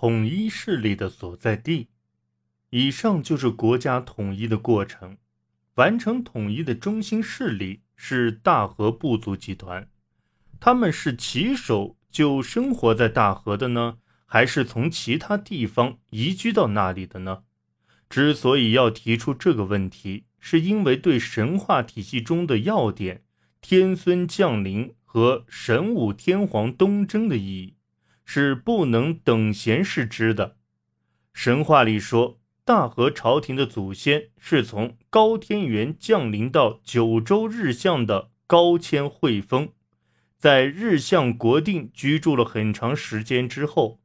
统一势力的所在地。以上就是国家统一的过程。完成统一的中心势力是大和部族集团。他们是起手就生活在大和的呢，还是从其他地方移居到那里的呢？之所以要提出这个问题，是因为对神话体系中的要点——天孙降临和神武天皇东征的意义，是不能等闲视之的。神话里说，大和朝廷的祖先是从高天原降临到九州日向的高千惠丰。在日向国定居住了很长时间之后，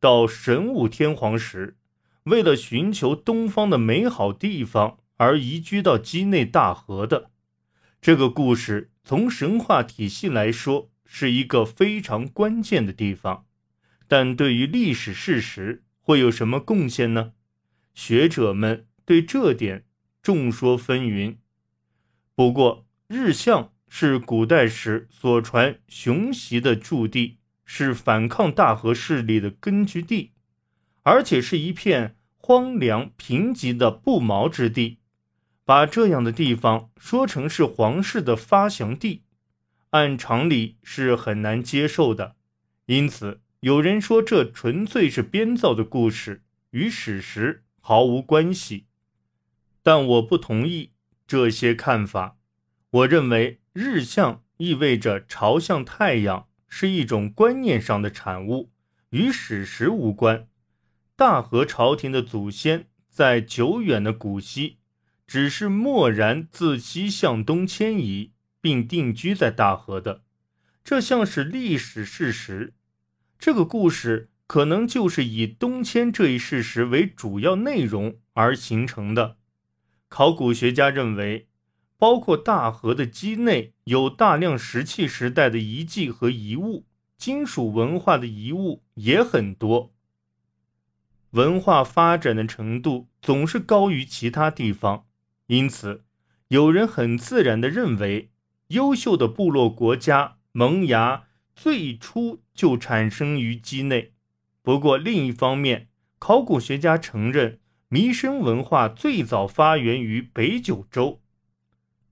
到神武天皇时，为了寻求东方的美好地方而移居到畿内大和的这个故事，从神话体系来说是一个非常关键的地方，但对于历史事实会有什么贡献呢？学者们对这点众说纷纭。不过，日向。是古代时所传雄袭的驻地，是反抗大和势力的根据地，而且是一片荒凉贫瘠的不毛之地。把这样的地方说成是皇室的发祥地，按常理是很难接受的。因此，有人说这纯粹是编造的故事，与史实毫无关系。但我不同意这些看法。我认为。日向意味着朝向太阳，是一种观念上的产物，与史实无关。大和朝廷的祖先在久远的古稀，只是蓦然自西向东迁移，并定居在大和的，这像是历史事实。这个故事可能就是以东迁这一事实为主要内容而形成的。考古学家认为。包括大河的基内有大量石器时代的遗迹和遗物，金属文化的遗物也很多。文化发展的程度总是高于其他地方，因此有人很自然地认为，优秀的部落国家萌芽最初就产生于基内。不过另一方面，考古学家承认，弥生文化最早发源于北九州。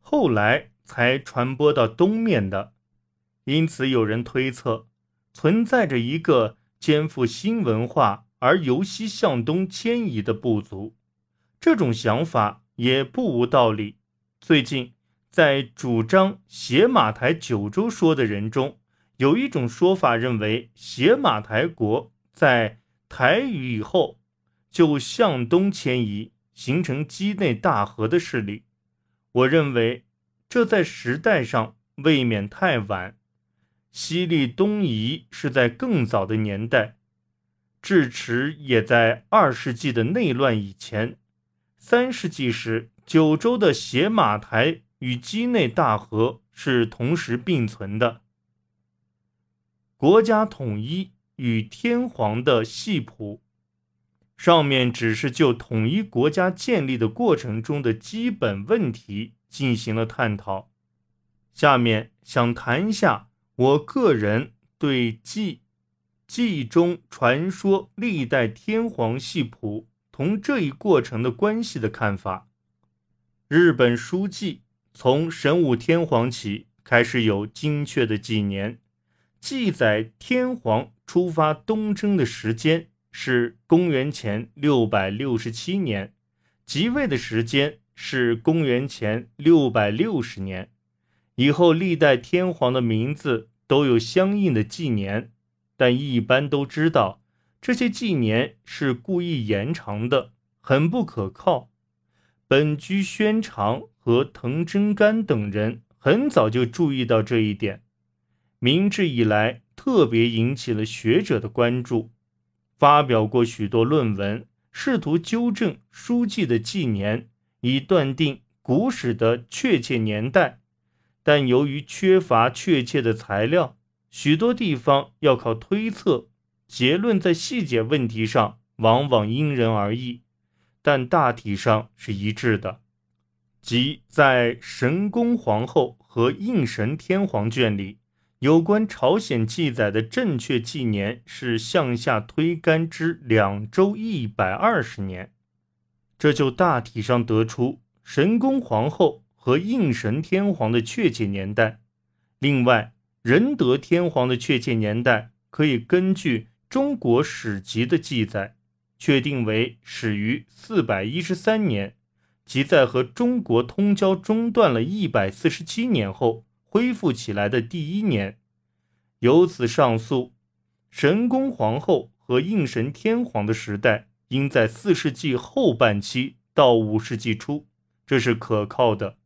后来才传播到东面的，因此有人推测，存在着一个肩负新文化而由西向东迁移的部族。这种想法也不无道理。最近，在主张写马台九州说的人中，有一种说法认为，写马台国在台语以后就向东迁移，形成畿内大河的势力。我认为，这在时代上未免太晚。西历东移是在更早的年代，智齿也在二世纪的内乱以前。三世纪时，九州的写马台与畿内大河是同时并存的。国家统一与天皇的系谱。上面只是就统一国家建立的过程中的基本问题进行了探讨，下面想谈一下我个人对记记中传说历代天皇系谱同这一过程的关系的看法。日本书记从神武天皇起开始有精确的纪年，记载天皇出发东征的时间。是公元前六百六十七年，即位的时间是公元前六百六十年。以后历代天皇的名字都有相应的纪年，但一般都知道这些纪年是故意延长的，很不可靠。本居宣长和藤真干等人很早就注意到这一点，明治以来特别引起了学者的关注。发表过许多论文，试图纠正书记的纪年，以断定古史的确切年代。但由于缺乏确切的材料，许多地方要靠推测，结论在细节问题上往往因人而异，但大体上是一致的。即在神宫皇后和应神天皇卷里，有关朝鲜记载的正确纪年是向下推干支两周一百二十年，这就大体上得出神宫皇后和应神天皇的确切年代。另外，仁德天皇的确切年代可以根据中国史籍的记载，确定为始于四百一十三年，即在和中国通交中断了一百四十七年后。恢复起来的第一年，由此上溯，神宫皇后和应神天皇的时代应在四世纪后半期到五世纪初，这是可靠的。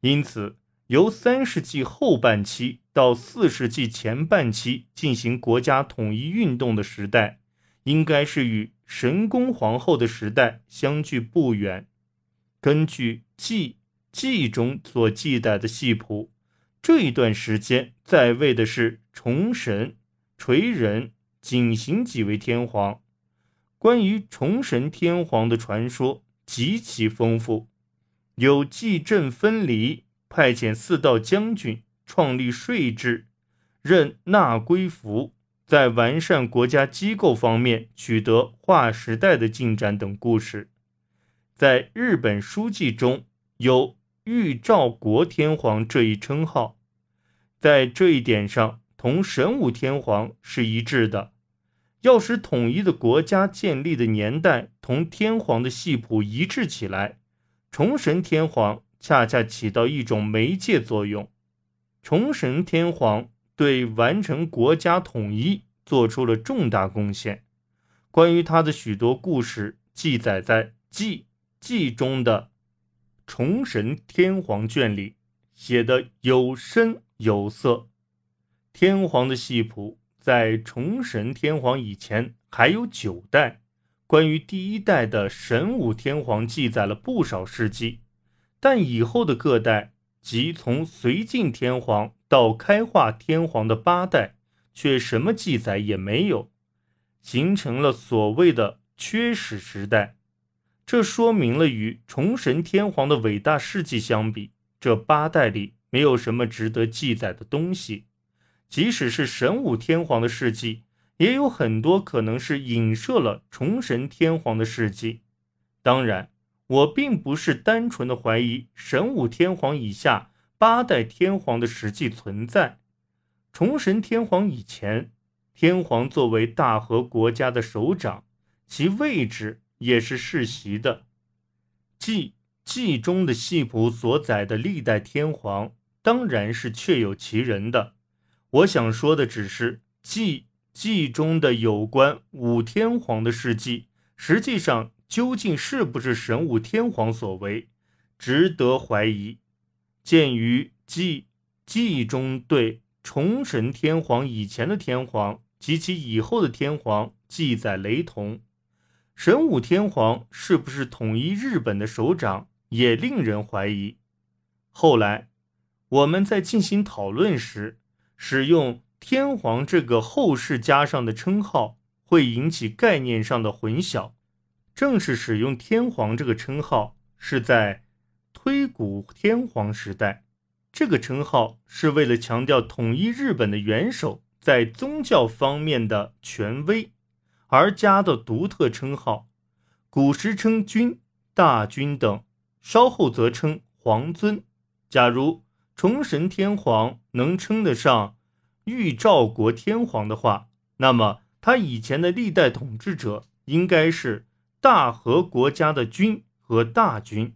因此，由三世纪后半期到四世纪前半期进行国家统一运动的时代，应该是与神宫皇后的时代相距不远。根据《记》《记》中所记载的系谱。这一段时间在位的是崇神、垂仁、景行几位天皇。关于崇神天皇的传说极其丰富，有祭政分离、派遣四道将军、创立税制、任纳归服，在完善国家机构方面取得划时代的进展等故事。在日本书记中有。玉兆国天皇这一称号，在这一点上同神武天皇是一致的。要使统一的国家建立的年代同天皇的系谱一致起来，崇神天皇恰恰起到一种媒介作用。崇神天皇对完成国家统一做出了重大贡献。关于他的许多故事，记载在《记记》中的。崇神天皇卷里写的有声有色。天皇的系谱在崇神天皇以前还有九代。关于第一代的神武天皇记载了不少事迹，但以后的各代，即从隋晋天皇到开化天皇的八代，却什么记载也没有，形成了所谓的缺史时代。这说明了与崇神天皇的伟大事迹相比，这八代里没有什么值得记载的东西。即使是神武天皇的事迹，也有很多可能是影射了崇神天皇的事迹。当然，我并不是单纯的怀疑神武天皇以下八代天皇的实际存在。崇神天皇以前，天皇作为大和国家的首长，其位置。也是世袭的，记记中的系谱所载的历代天皇，当然是确有其人的。我想说的只是，记记中的有关武天皇的事迹，实际上究竟是不是神武天皇所为，值得怀疑。鉴于记记中对崇神天皇以前的天皇及其以后的天皇记载雷同。神武天皇是不是统一日本的首长，也令人怀疑。后来，我们在进行讨论时，使用“天皇”这个后世加上的称号，会引起概念上的混淆。正是使用“天皇”这个称号，是在推古天皇时代，这个称号是为了强调统一日本的元首在宗教方面的权威。而加的独特称号，古时称君、大君等，稍后则称皇尊。假如崇神天皇能称得上玉兆国天皇的话，那么他以前的历代统治者应该是大和国家的君和大君。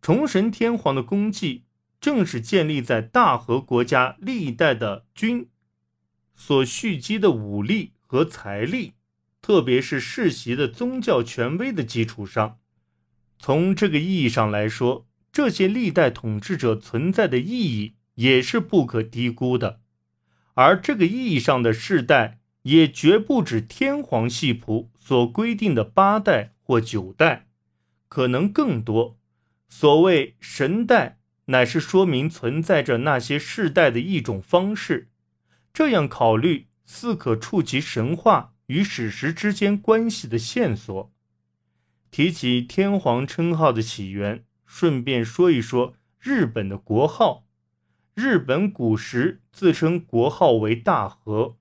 崇神天皇的功绩，正是建立在大和国家历代的君所蓄积的武力和财力。特别是世袭的宗教权威的基础上，从这个意义上来说，这些历代统治者存在的意义也是不可低估的。而这个意义上的世代，也绝不止天皇系谱所规定的八代或九代，可能更多。所谓神代，乃是说明存在着那些世代的一种方式。这样考虑，似可触及神话。与史实之间关系的线索。提起天皇称号的起源，顺便说一说日本的国号。日本古时自称国号为大和，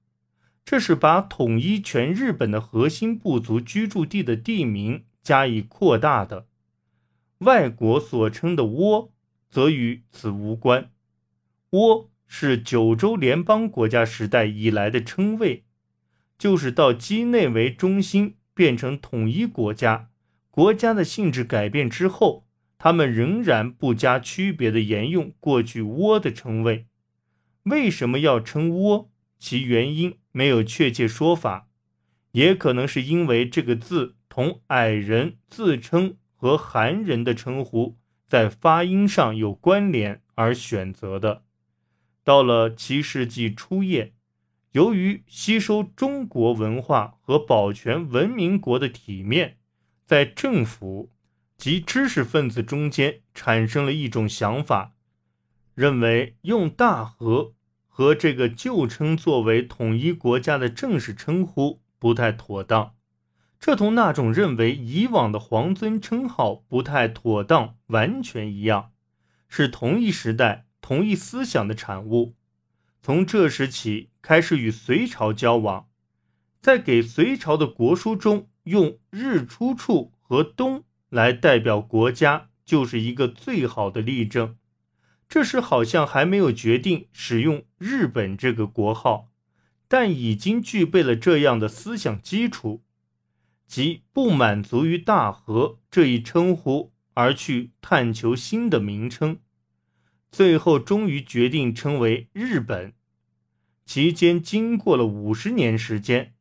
这是把统一全日本的核心部族居住地的地名加以扩大的。外国所称的倭，则与此无关。倭是九州联邦国家时代以来的称谓，就是到畿内为中心变成统一国家，国家的性质改变之后。他们仍然不加区别的沿用过去“倭”的称谓。为什么要称“倭”？其原因没有确切说法，也可能是因为这个字同矮人自称和韩人的称呼在发音上有关联而选择的。到了七世纪初叶，由于吸收中国文化和保全文明国的体面，在政府。及知识分子中间产生了一种想法，认为用大和和这个旧称作为统一国家的正式称呼不太妥当，这同那种认为以往的皇尊称号不太妥当完全一样，是同一时代同一思想的产物。从这时起开始与隋朝交往，在给隋朝的国书中用日出处和东。来代表国家就是一个最好的例证。这时好像还没有决定使用日本这个国号，但已经具备了这样的思想基础，即不满足于大和这一称呼，而去探求新的名称。最后终于决定称为日本。其间经过了五十年时间，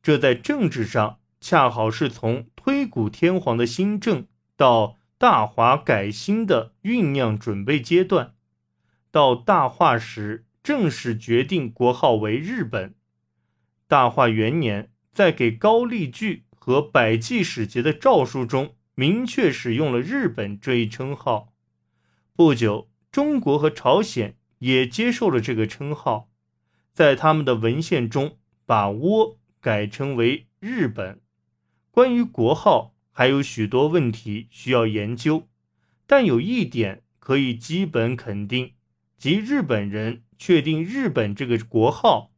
这在政治上。恰好是从推古天皇的新政到大华改新的酝酿准备阶段，到大化时正式决定国号为日本。大化元年，在给高丽剧和百济使节的诏书中，明确使用了日本这一称号。不久，中国和朝鲜也接受了这个称号，在他们的文献中把倭改称为日本。关于国号还有许多问题需要研究，但有一点可以基本肯定，即日本人确定日本这个国号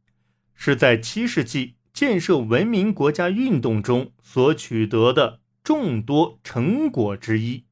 是在七世纪建设文明国家运动中所取得的众多成果之一。